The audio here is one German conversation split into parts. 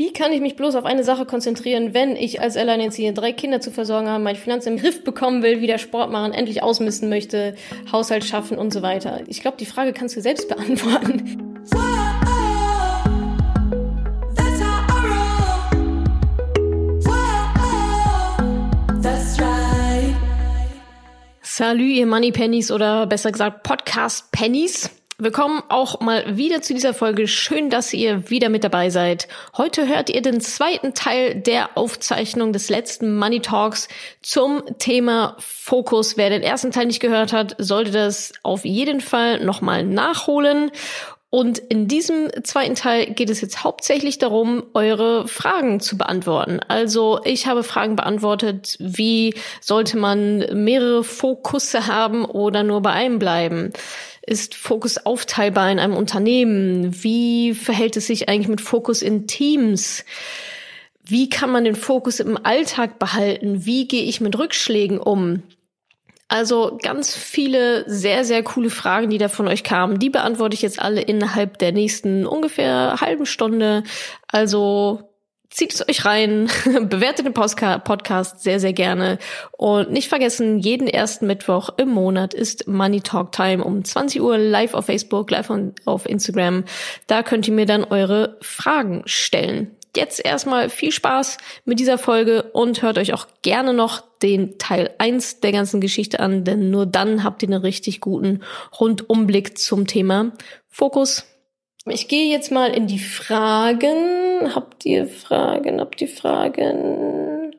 Wie kann ich mich bloß auf eine Sache konzentrieren, wenn ich als Alleinerziehende drei Kinder zu versorgen habe, meine Finanzen im Griff bekommen will, wieder Sport machen, endlich ausmisten möchte, Haushalt schaffen und so weiter? Ich glaube, die Frage kannst du selbst beantworten. Salü, ihr Money Pennies oder besser gesagt Podcast Pennies. Willkommen auch mal wieder zu dieser Folge. Schön, dass ihr wieder mit dabei seid. Heute hört ihr den zweiten Teil der Aufzeichnung des letzten Money Talks zum Thema Fokus. Wer den ersten Teil nicht gehört hat, sollte das auf jeden Fall nochmal nachholen. Und in diesem zweiten Teil geht es jetzt hauptsächlich darum, eure Fragen zu beantworten. Also ich habe Fragen beantwortet, wie sollte man mehrere Fokusse haben oder nur bei einem bleiben? Ist Fokus aufteilbar in einem Unternehmen? Wie verhält es sich eigentlich mit Fokus in Teams? Wie kann man den Fokus im Alltag behalten? Wie gehe ich mit Rückschlägen um? Also ganz viele sehr, sehr coole Fragen, die da von euch kamen. Die beantworte ich jetzt alle innerhalb der nächsten ungefähr halben Stunde. Also zieht es euch rein, bewertet den Podcast sehr, sehr gerne. Und nicht vergessen, jeden ersten Mittwoch im Monat ist Money Talk Time um 20 Uhr live auf Facebook, live auf Instagram. Da könnt ihr mir dann eure Fragen stellen jetzt erstmal viel Spaß mit dieser Folge und hört euch auch gerne noch den Teil 1 der ganzen Geschichte an, denn nur dann habt ihr einen richtig guten Rundumblick zum Thema Fokus. Ich gehe jetzt mal in die Fragen. Habt ihr Fragen? Habt ihr Fragen?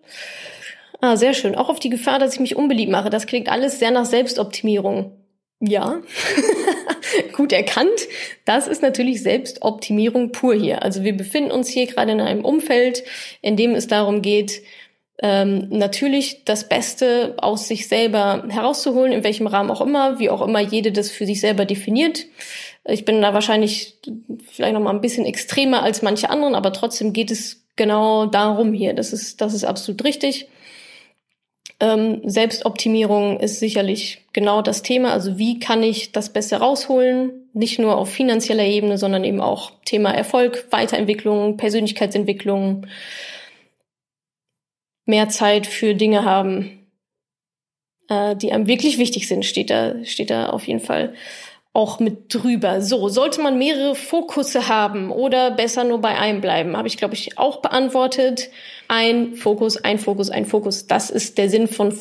Ah, sehr schön. Auch auf die Gefahr, dass ich mich unbeliebt mache. Das klingt alles sehr nach Selbstoptimierung. Ja, gut erkannt. Das ist natürlich Selbstoptimierung pur hier. Also wir befinden uns hier gerade in einem Umfeld, in dem es darum geht, ähm, natürlich das Beste aus sich selber herauszuholen, in welchem Rahmen auch immer, wie auch immer jede das für sich selber definiert. Ich bin da wahrscheinlich vielleicht noch mal ein bisschen extremer als manche anderen, aber trotzdem geht es genau darum hier. Das ist, das ist absolut richtig. Ähm, Selbstoptimierung ist sicherlich genau das Thema. Also wie kann ich das Beste rausholen? Nicht nur auf finanzieller Ebene, sondern eben auch Thema Erfolg, Weiterentwicklung, Persönlichkeitsentwicklung, mehr Zeit für Dinge haben, äh, die einem wirklich wichtig sind, steht da, steht da auf jeden Fall auch mit drüber. So, sollte man mehrere Fokusse haben oder besser nur bei einem bleiben? Habe ich, glaube ich, auch beantwortet. Ein Fokus, ein Fokus, ein Fokus. Das ist der Sinn von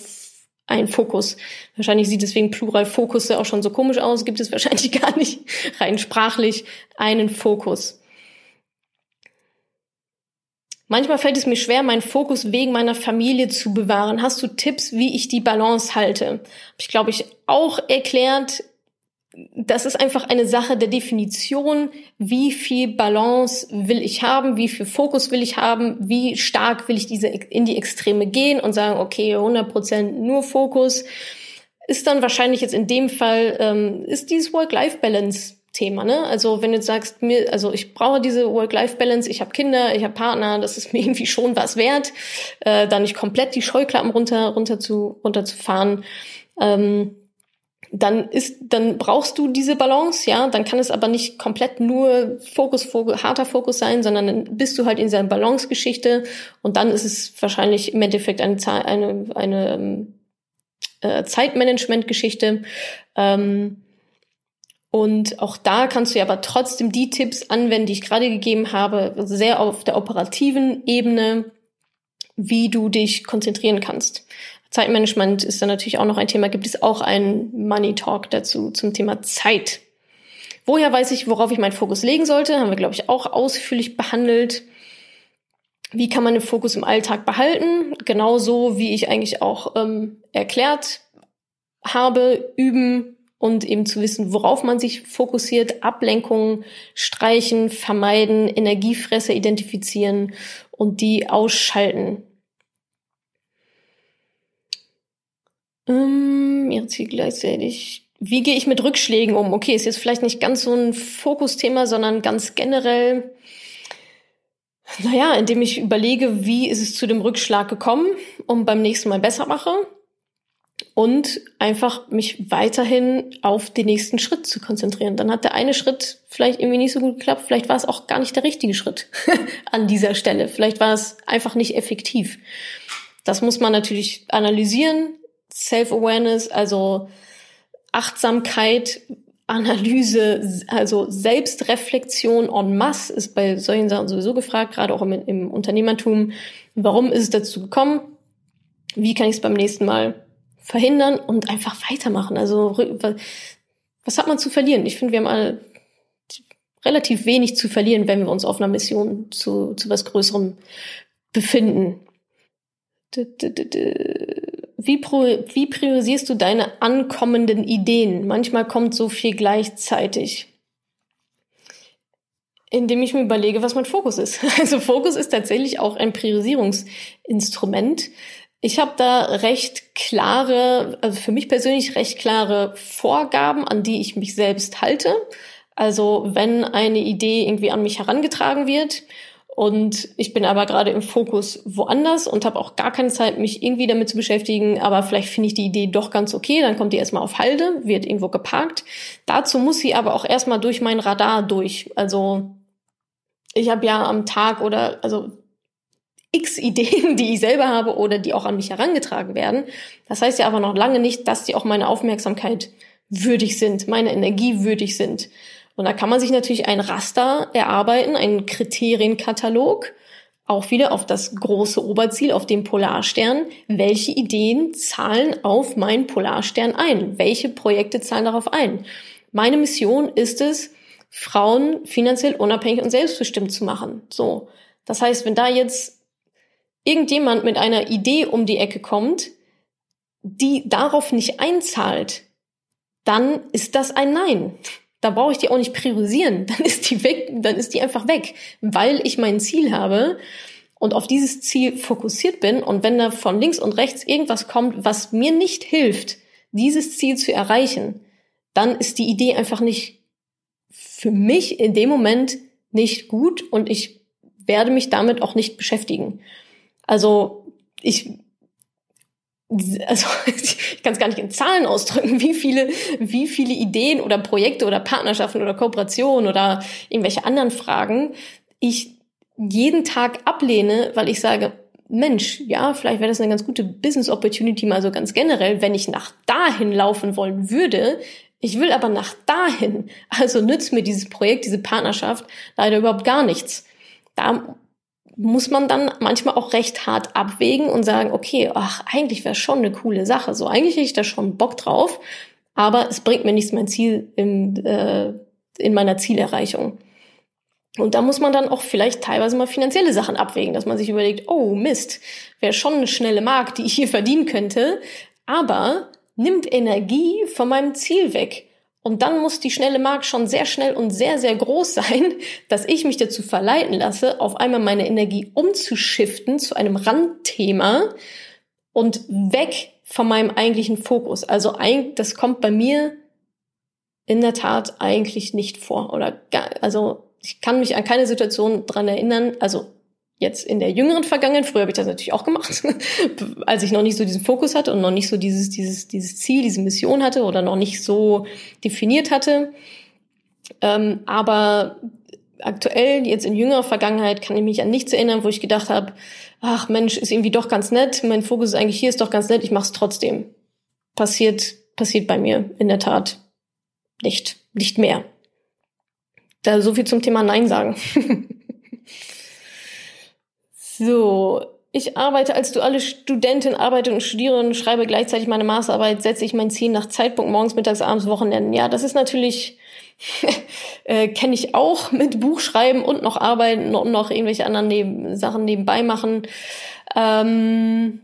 ein Fokus. Wahrscheinlich sieht deswegen Plural Fokusse auch schon so komisch aus, gibt es wahrscheinlich gar nicht rein sprachlich einen Fokus. Manchmal fällt es mir schwer, meinen Fokus wegen meiner Familie zu bewahren. Hast du Tipps, wie ich die Balance halte? Habe ich, glaube ich, auch erklärt das ist einfach eine Sache der Definition, wie viel Balance will ich haben, wie viel Fokus will ich haben, wie stark will ich diese in die Extreme gehen und sagen, okay, 100% nur Fokus, ist dann wahrscheinlich jetzt in dem Fall, ähm, ist dieses Work-Life-Balance Thema, ne? Also wenn du jetzt sagst, mir, also ich brauche diese Work-Life-Balance, ich habe Kinder, ich habe Partner, das ist mir irgendwie schon was wert, äh, da nicht komplett die Scheuklappen runter runter zu runter zu fahren. Ähm, dann ist, dann brauchst du diese Balance, ja. Dann kann es aber nicht komplett nur Fokus, Fokus, harter Fokus sein, sondern dann bist du halt in dieser Balance-Geschichte und dann ist es wahrscheinlich im Endeffekt eine, eine, eine ähm, äh, Zeitmanagement-Geschichte. Ähm, und auch da kannst du ja aber trotzdem die Tipps anwenden, die ich gerade gegeben habe, sehr auf der operativen Ebene, wie du dich konzentrieren kannst. Zeitmanagement ist dann natürlich auch noch ein Thema. Gibt es auch einen Money Talk dazu zum Thema Zeit? Woher weiß ich, worauf ich meinen Fokus legen sollte? Haben wir, glaube ich, auch ausführlich behandelt. Wie kann man den Fokus im Alltag behalten? Genauso wie ich eigentlich auch ähm, erklärt habe, üben und eben zu wissen, worauf man sich fokussiert, Ablenkungen streichen, vermeiden, Energiefresser identifizieren und die ausschalten. Ähm, ihre Ziele gleichzeitig. Wie gehe ich mit Rückschlägen um? Okay, ist jetzt vielleicht nicht ganz so ein Fokusthema, sondern ganz generell, naja, indem ich überlege, wie ist es zu dem Rückschlag gekommen und beim nächsten Mal besser mache. und einfach mich weiterhin auf den nächsten Schritt zu konzentrieren. Dann hat der eine Schritt vielleicht irgendwie nicht so gut geklappt, vielleicht war es auch gar nicht der richtige Schritt an dieser Stelle, vielleicht war es einfach nicht effektiv. Das muss man natürlich analysieren, Self-Awareness, also Achtsamkeit, Analyse, also Selbstreflexion en masse ist bei solchen Sachen sowieso gefragt, gerade auch im, im Unternehmertum. Warum ist es dazu gekommen? Wie kann ich es beim nächsten Mal verhindern und einfach weitermachen? Also was hat man zu verlieren? Ich finde, wir haben alle relativ wenig zu verlieren, wenn wir uns auf einer Mission zu, zu was Größerem befinden. Wie, pro, wie priorisierst du deine ankommenden Ideen? Manchmal kommt so viel gleichzeitig. Indem ich mir überlege, was mein Fokus ist. Also Fokus ist tatsächlich auch ein Priorisierungsinstrument. Ich habe da recht klare, also für mich persönlich recht klare Vorgaben, an die ich mich selbst halte. Also wenn eine Idee irgendwie an mich herangetragen wird und ich bin aber gerade im Fokus woanders und habe auch gar keine Zeit, mich irgendwie damit zu beschäftigen. Aber vielleicht finde ich die Idee doch ganz okay. Dann kommt die erstmal auf Halde, wird irgendwo geparkt. Dazu muss sie aber auch erstmal durch mein Radar durch. Also ich habe ja am Tag oder also x Ideen, die ich selber habe oder die auch an mich herangetragen werden. Das heißt ja aber noch lange nicht, dass die auch meine Aufmerksamkeit würdig sind, meine Energie würdig sind. Und da kann man sich natürlich ein Raster erarbeiten, einen Kriterienkatalog, auch wieder auf das große Oberziel, auf den Polarstern. Welche Ideen zahlen auf meinen Polarstern ein? Welche Projekte zahlen darauf ein? Meine Mission ist es, Frauen finanziell unabhängig und selbstbestimmt zu machen. So. Das heißt, wenn da jetzt irgendjemand mit einer Idee um die Ecke kommt, die darauf nicht einzahlt, dann ist das ein Nein. Da brauche ich die auch nicht priorisieren. Dann ist die weg, dann ist die einfach weg, weil ich mein Ziel habe und auf dieses Ziel fokussiert bin. Und wenn da von links und rechts irgendwas kommt, was mir nicht hilft, dieses Ziel zu erreichen, dann ist die Idee einfach nicht für mich in dem Moment nicht gut und ich werde mich damit auch nicht beschäftigen. Also ich also ich kann es gar nicht in Zahlen ausdrücken, wie viele, wie viele Ideen oder Projekte oder Partnerschaften oder Kooperationen oder irgendwelche anderen Fragen ich jeden Tag ablehne, weil ich sage, Mensch, ja, vielleicht wäre das eine ganz gute Business Opportunity mal so ganz generell, wenn ich nach dahin laufen wollen würde. Ich will aber nach dahin. Also nützt mir dieses Projekt, diese Partnerschaft leider überhaupt gar nichts. Da muss man dann manchmal auch recht hart abwägen und sagen, okay, ach, eigentlich wäre schon eine coole Sache. So, eigentlich hätte ich da schon Bock drauf, aber es bringt mir nichts mein Ziel im, äh, in meiner Zielerreichung. Und da muss man dann auch vielleicht teilweise mal finanzielle Sachen abwägen, dass man sich überlegt, oh Mist, wäre schon eine schnelle Mark, die ich hier verdienen könnte, aber nimmt Energie von meinem Ziel weg. Und dann muss die schnelle Mark schon sehr schnell und sehr, sehr groß sein, dass ich mich dazu verleiten lasse, auf einmal meine Energie umzuschiften zu einem Randthema und weg von meinem eigentlichen Fokus. Also das kommt bei mir in der Tat eigentlich nicht vor. Oder gar, also ich kann mich an keine Situation dran erinnern, also jetzt in der jüngeren Vergangenheit, früher habe ich das natürlich auch gemacht, als ich noch nicht so diesen Fokus hatte und noch nicht so dieses, dieses, dieses Ziel, diese Mission hatte oder noch nicht so definiert hatte. Ähm, aber aktuell, jetzt in jüngerer Vergangenheit, kann ich mich an nichts erinnern, wo ich gedacht habe, ach Mensch, ist irgendwie doch ganz nett, mein Fokus ist eigentlich hier, ist doch ganz nett, ich mache es trotzdem. Passiert, passiert bei mir in der Tat nicht, nicht mehr. Da so viel zum Thema Nein sagen. So, ich arbeite als duale Studentin, arbeite und studiere und schreibe gleichzeitig meine Masterarbeit, setze ich mein Ziel nach Zeitpunkt morgens, mittags, abends, Wochenenden. Ja, das ist natürlich, äh, kenne ich auch mit Buchschreiben und noch arbeiten und noch irgendwelche anderen neben, Sachen nebenbei machen. Ähm,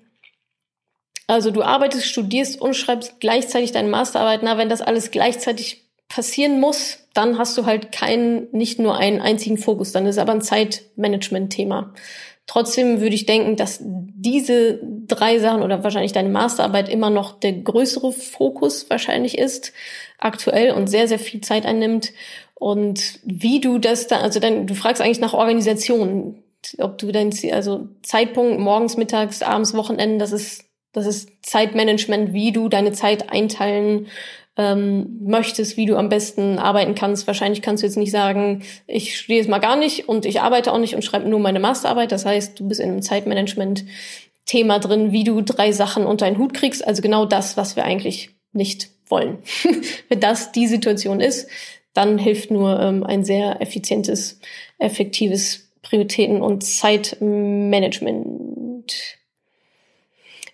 also du arbeitest, studierst und schreibst gleichzeitig deine Masterarbeit. Na, wenn das alles gleichzeitig passieren muss, dann hast du halt keinen, nicht nur einen einzigen Fokus. Dann ist aber ein Zeitmanagement-Thema. Trotzdem würde ich denken, dass diese drei Sachen oder wahrscheinlich deine Masterarbeit immer noch der größere Fokus wahrscheinlich ist, aktuell und sehr, sehr viel Zeit einnimmt. Und wie du das da, also dann, du fragst eigentlich nach Organisation, ob du dein, also Zeitpunkt morgens, mittags, abends, Wochenenden, das ist, Das ist Zeitmanagement, wie du deine Zeit einteilen ähm, möchtest, wie du am besten arbeiten kannst. Wahrscheinlich kannst du jetzt nicht sagen, ich studiere jetzt mal gar nicht und ich arbeite auch nicht und schreibe nur meine Masterarbeit. Das heißt, du bist in einem Zeitmanagement-Thema drin, wie du drei Sachen unter einen Hut kriegst. Also genau das, was wir eigentlich nicht wollen. Wenn das die Situation ist, dann hilft nur ähm, ein sehr effizientes, effektives Prioritäten- und Zeitmanagement.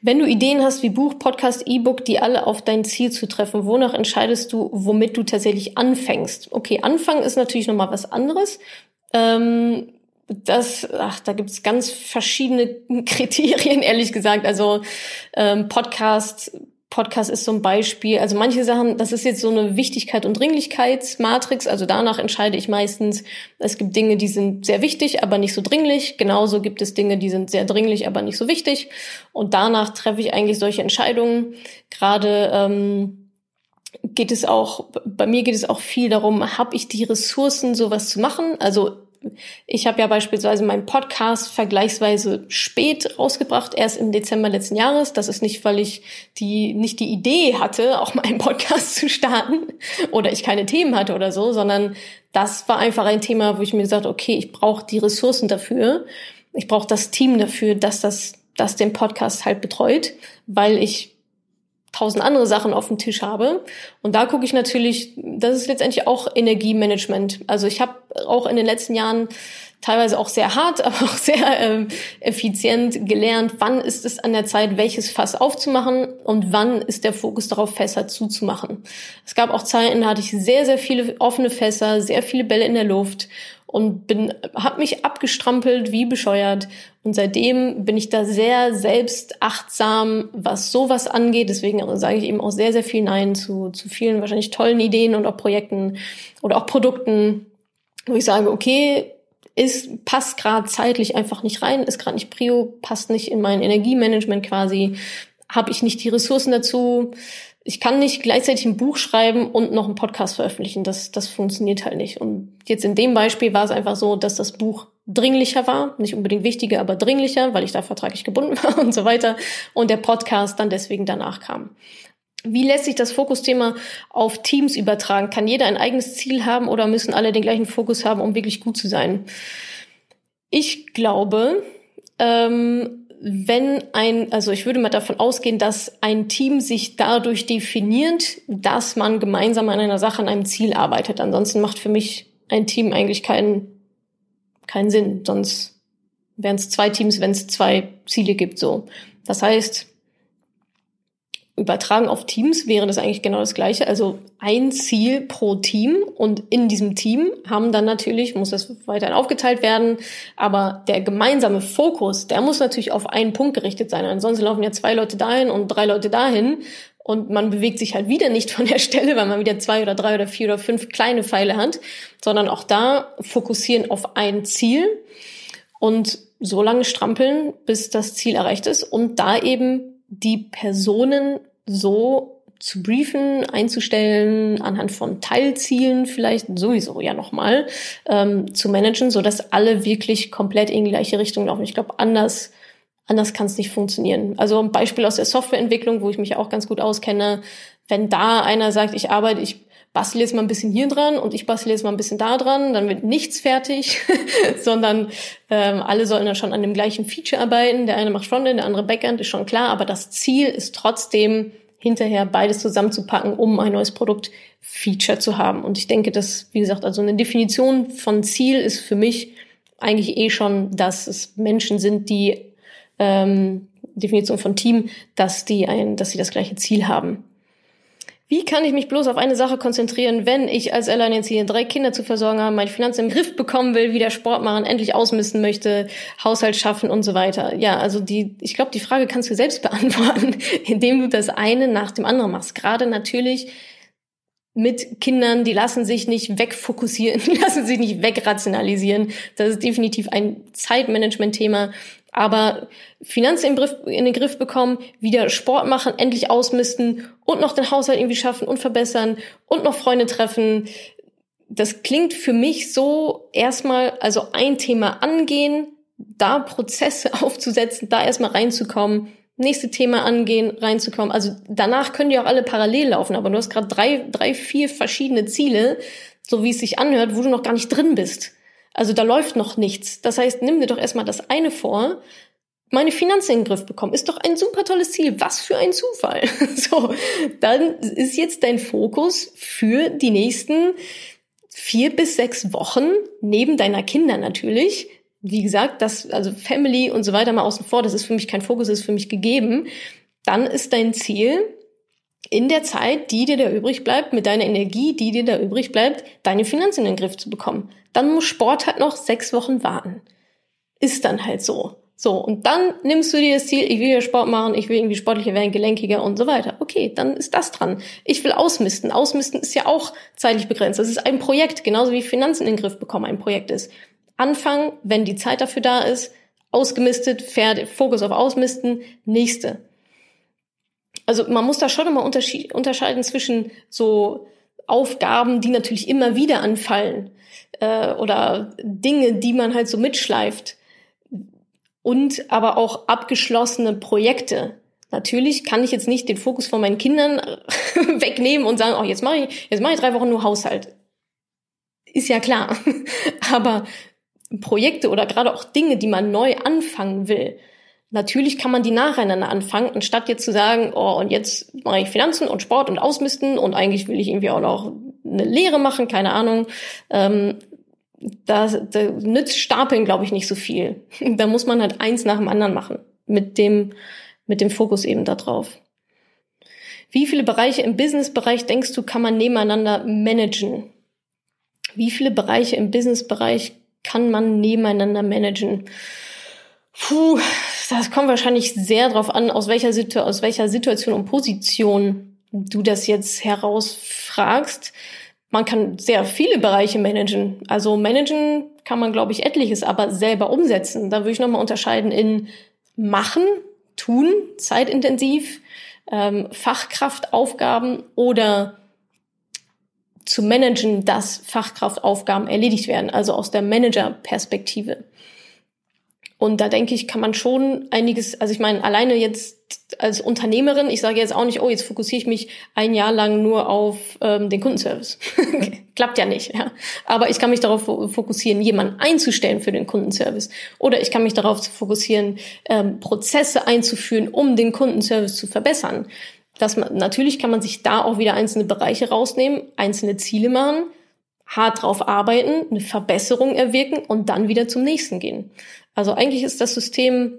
Wenn du Ideen hast wie Buch, Podcast, E-Book, die alle auf dein Ziel zu treffen, wonach entscheidest du, womit du tatsächlich anfängst? Okay, anfangen ist natürlich nochmal was anderes. Ähm, das, ach, da gibt's ganz verschiedene Kriterien, ehrlich gesagt. Also ähm, Podcast, Podcast ist so ein Beispiel. Also manche Sachen, das ist jetzt so eine Wichtigkeit und Dringlichkeitsmatrix. Also danach entscheide ich meistens, es gibt Dinge, die sind sehr wichtig, aber nicht so dringlich. Genauso gibt es Dinge, die sind sehr dringlich, aber nicht so wichtig. Und danach treffe ich eigentlich solche Entscheidungen. Gerade ähm, geht es auch, bei mir geht es auch viel darum, habe ich die Ressourcen, sowas zu machen? Also ich habe ja beispielsweise meinen Podcast vergleichsweise spät rausgebracht, erst im Dezember letzten Jahres. Das ist nicht, weil ich die nicht die Idee hatte, auch mal einen Podcast zu starten oder ich keine Themen hatte oder so, sondern das war einfach ein Thema, wo ich mir gesagt, okay, ich brauche die Ressourcen dafür, ich brauche das Team dafür, dass das das den Podcast halt betreut, weil ich tausend andere Sachen auf dem Tisch habe. Und da gucke ich natürlich, das ist letztendlich auch Energiemanagement. Also ich habe auch in den letzten Jahren teilweise auch sehr hart, aber auch sehr ähm, effizient gelernt, wann ist es an der Zeit, welches Fass aufzumachen und wann ist der Fokus darauf, Fässer zuzumachen. Es gab auch Zeiten, da hatte ich sehr, sehr viele offene Fässer, sehr viele Bälle in der Luft und bin, habe mich abgestrampelt wie bescheuert. Und seitdem bin ich da sehr selbstachtsam, was sowas angeht. Deswegen sage ich eben auch sehr, sehr viel Nein zu, zu vielen wahrscheinlich tollen Ideen und auch Projekten oder auch Produkten, wo ich sage, okay, ist, passt gerade zeitlich einfach nicht rein, ist gerade nicht Prio, passt nicht in mein Energiemanagement quasi, habe ich nicht die Ressourcen dazu. Ich kann nicht gleichzeitig ein Buch schreiben und noch einen Podcast veröffentlichen. Das, das funktioniert halt nicht. Und jetzt in dem Beispiel war es einfach so, dass das Buch dringlicher war, nicht unbedingt wichtiger, aber dringlicher, weil ich da vertraglich gebunden war und so weiter. Und der Podcast dann deswegen danach kam. Wie lässt sich das Fokusthema auf Teams übertragen? Kann jeder ein eigenes Ziel haben oder müssen alle den gleichen Fokus haben, um wirklich gut zu sein? Ich glaube, ähm, wenn ein, also ich würde mal davon ausgehen, dass ein Team sich dadurch definiert, dass man gemeinsam an einer Sache, an einem Ziel arbeitet. Ansonsten macht für mich ein Team eigentlich keinen, keinen Sinn. Sonst wären es zwei Teams, wenn es zwei Ziele gibt, so. Das heißt, übertragen auf Teams wäre das eigentlich genau das Gleiche. Also ein Ziel pro Team und in diesem Team haben dann natürlich, muss das weiterhin aufgeteilt werden, aber der gemeinsame Fokus, der muss natürlich auf einen Punkt gerichtet sein. Ansonsten laufen ja zwei Leute dahin und drei Leute dahin und man bewegt sich halt wieder nicht von der Stelle, weil man wieder zwei oder drei oder vier oder fünf kleine Pfeile hat, sondern auch da fokussieren auf ein Ziel und so lange strampeln, bis das Ziel erreicht ist und da eben die Personen so zu briefen, einzustellen, anhand von Teilzielen vielleicht sowieso ja nochmal ähm, zu managen, so dass alle wirklich komplett in die gleiche Richtung laufen. Ich glaube, anders anders kann es nicht funktionieren. Also ein Beispiel aus der Softwareentwicklung, wo ich mich auch ganz gut auskenne, wenn da einer sagt, ich arbeite, ich bastel jetzt mal ein bisschen hier dran und ich bastel jetzt mal ein bisschen da dran, dann wird nichts fertig, sondern ähm, alle sollen dann schon an dem gleichen Feature arbeiten. Der eine macht Frontend, der andere Backend, ist schon klar, aber das Ziel ist trotzdem hinterher beides zusammenzupacken, um ein neues Produkt Feature zu haben. Und ich denke, dass, wie gesagt, also eine Definition von Ziel ist für mich eigentlich eh schon, dass es Menschen sind, die ähm, Definition von Team, dass die ein, dass sie das gleiche Ziel haben. Wie kann ich mich bloß auf eine Sache konzentrieren, wenn ich als Alleinerziehende drei Kinder zu versorgen habe, meine Finanzen im Griff bekommen will, wieder Sport machen, endlich ausmisten möchte, Haushalt schaffen und so weiter? Ja, also die, ich glaube, die Frage kannst du selbst beantworten, indem du das eine nach dem anderen machst. Gerade natürlich mit Kindern, die lassen sich nicht wegfokussieren, die lassen sich nicht wegrationalisieren. Das ist definitiv ein Zeitmanagement-Thema. Aber Finanzen in, Griff, in den Griff bekommen, wieder Sport machen, endlich ausmisten und noch den Haushalt irgendwie schaffen und verbessern und noch Freunde treffen. Das klingt für mich so erstmal, also ein Thema angehen, da Prozesse aufzusetzen, da erstmal reinzukommen, nächste Thema angehen, reinzukommen. Also danach können die auch alle parallel laufen, aber du hast gerade drei, drei, vier verschiedene Ziele, so wie es sich anhört, wo du noch gar nicht drin bist. Also da läuft noch nichts. Das heißt, nimm dir doch erstmal das eine vor, meine Finanzen in den Griff bekommen. Ist doch ein super tolles Ziel. Was für ein Zufall. So, dann ist jetzt dein Fokus für die nächsten vier bis sechs Wochen, neben deiner Kinder natürlich. Wie gesagt, das, also Family und so weiter mal außen vor, das ist für mich kein Fokus, das ist für mich gegeben. Dann ist dein Ziel, in der Zeit, die dir da übrig bleibt, mit deiner Energie, die dir da übrig bleibt, deine Finanzen in den Griff zu bekommen. Dann muss Sport halt noch sechs Wochen warten. Ist dann halt so. So, und dann nimmst du dir das Ziel, ich will ja Sport machen, ich will irgendwie sportlicher werden, gelenkiger und so weiter. Okay, dann ist das dran. Ich will ausmisten. Ausmisten ist ja auch zeitlich begrenzt. Das ist ein Projekt, genauso wie Finanzen in den Griff bekommen ein Projekt ist. Anfangen, wenn die Zeit dafür da ist, ausgemistet, fertig, Fokus auf Ausmisten, nächste. Also man muss da schon immer unterscheiden zwischen so Aufgaben, die natürlich immer wieder anfallen äh, oder Dinge, die man halt so mitschleift und aber auch abgeschlossene Projekte. Natürlich kann ich jetzt nicht den Fokus von meinen Kindern wegnehmen und sagen, oh, jetzt mache ich, jetzt mache ich drei Wochen nur Haushalt. Ist ja klar. aber Projekte oder gerade auch Dinge, die man neu anfangen will, natürlich kann man die nacheinander anfangen, anstatt jetzt zu sagen, oh, und jetzt mache ich Finanzen und Sport und Ausmisten und eigentlich will ich irgendwie auch noch eine Lehre machen, keine Ahnung. Ähm, da, nützt Stapeln, glaube ich, nicht so viel. Da muss man halt eins nach dem anderen machen. Mit dem, mit dem Fokus eben da drauf. Wie viele Bereiche im Businessbereich denkst du, kann man nebeneinander managen? Wie viele Bereiche im Businessbereich kann man nebeneinander managen? Puh, das kommt wahrscheinlich sehr drauf an, aus welcher, Situ aus welcher Situation und Position du das jetzt herausfragst man kann sehr viele Bereiche managen. Also managen kann man, glaube ich, etliches, aber selber umsetzen. Da würde ich nochmal unterscheiden in machen, tun, zeitintensiv, ähm, Fachkraftaufgaben oder zu managen, dass Fachkraftaufgaben erledigt werden, also aus der Managerperspektive. Und da denke ich, kann man schon einiges, also ich meine, alleine jetzt als Unternehmerin, ich sage jetzt auch nicht, oh, jetzt fokussiere ich mich ein Jahr lang nur auf ähm, den Kundenservice. Klappt ja nicht, ja. Aber ich kann mich darauf fokussieren, jemanden einzustellen für den Kundenservice. Oder ich kann mich darauf fokussieren, ähm, Prozesse einzuführen, um den Kundenservice zu verbessern. Das man, natürlich kann man sich da auch wieder einzelne Bereiche rausnehmen, einzelne Ziele machen, hart drauf arbeiten, eine Verbesserung erwirken und dann wieder zum nächsten gehen. Also eigentlich ist das System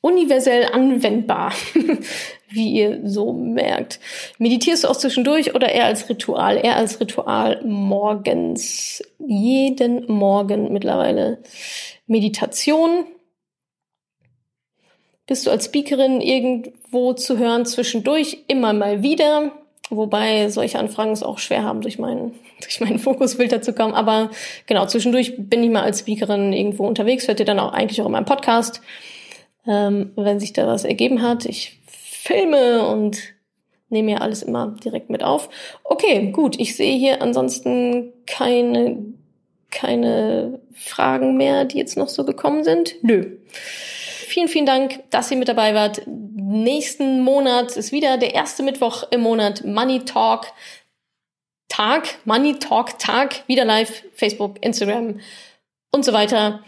universell anwendbar, wie ihr so merkt. Meditierst du auch zwischendurch oder eher als Ritual? Eher als Ritual morgens. Jeden Morgen mittlerweile Meditation. Bist du als Speakerin irgendwo zu hören zwischendurch? Immer mal wieder. Wobei solche Anfragen es auch schwer haben, durch meinen, durch meinen Fokusfilter zu kommen. Aber genau, zwischendurch bin ich mal als Speakerin irgendwo unterwegs. Hört ihr dann auch eigentlich auch in meinem Podcast, ähm, wenn sich da was ergeben hat. Ich filme und nehme ja alles immer direkt mit auf. Okay, gut. Ich sehe hier ansonsten keine, keine Fragen mehr, die jetzt noch so gekommen sind. Nö. Vielen, vielen Dank, dass ihr mit dabei wart nächsten Monat ist wieder der erste Mittwoch im Monat Money Talk Tag, Money Talk Tag, wieder live, Facebook, Instagram und so weiter.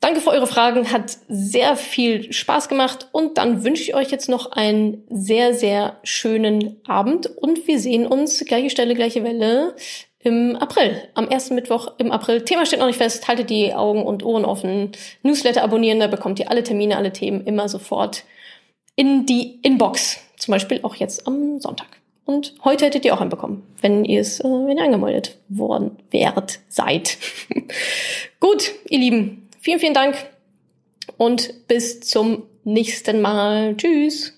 Danke für eure Fragen, hat sehr viel Spaß gemacht und dann wünsche ich euch jetzt noch einen sehr, sehr schönen Abend und wir sehen uns gleiche Stelle, gleiche Welle im April, am ersten Mittwoch im April. Thema steht noch nicht fest, haltet die Augen und Ohren offen. Newsletter abonnieren, da bekommt ihr alle Termine, alle Themen immer sofort in die Inbox. Zum Beispiel auch jetzt am Sonntag. Und heute hättet ihr auch einen bekommen, wenn ihr es, äh, wenn ihr angemeldet worden wärt, seid. Gut, ihr Lieben, vielen, vielen Dank und bis zum nächsten Mal. Tschüss.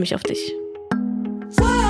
freue mich auf dich.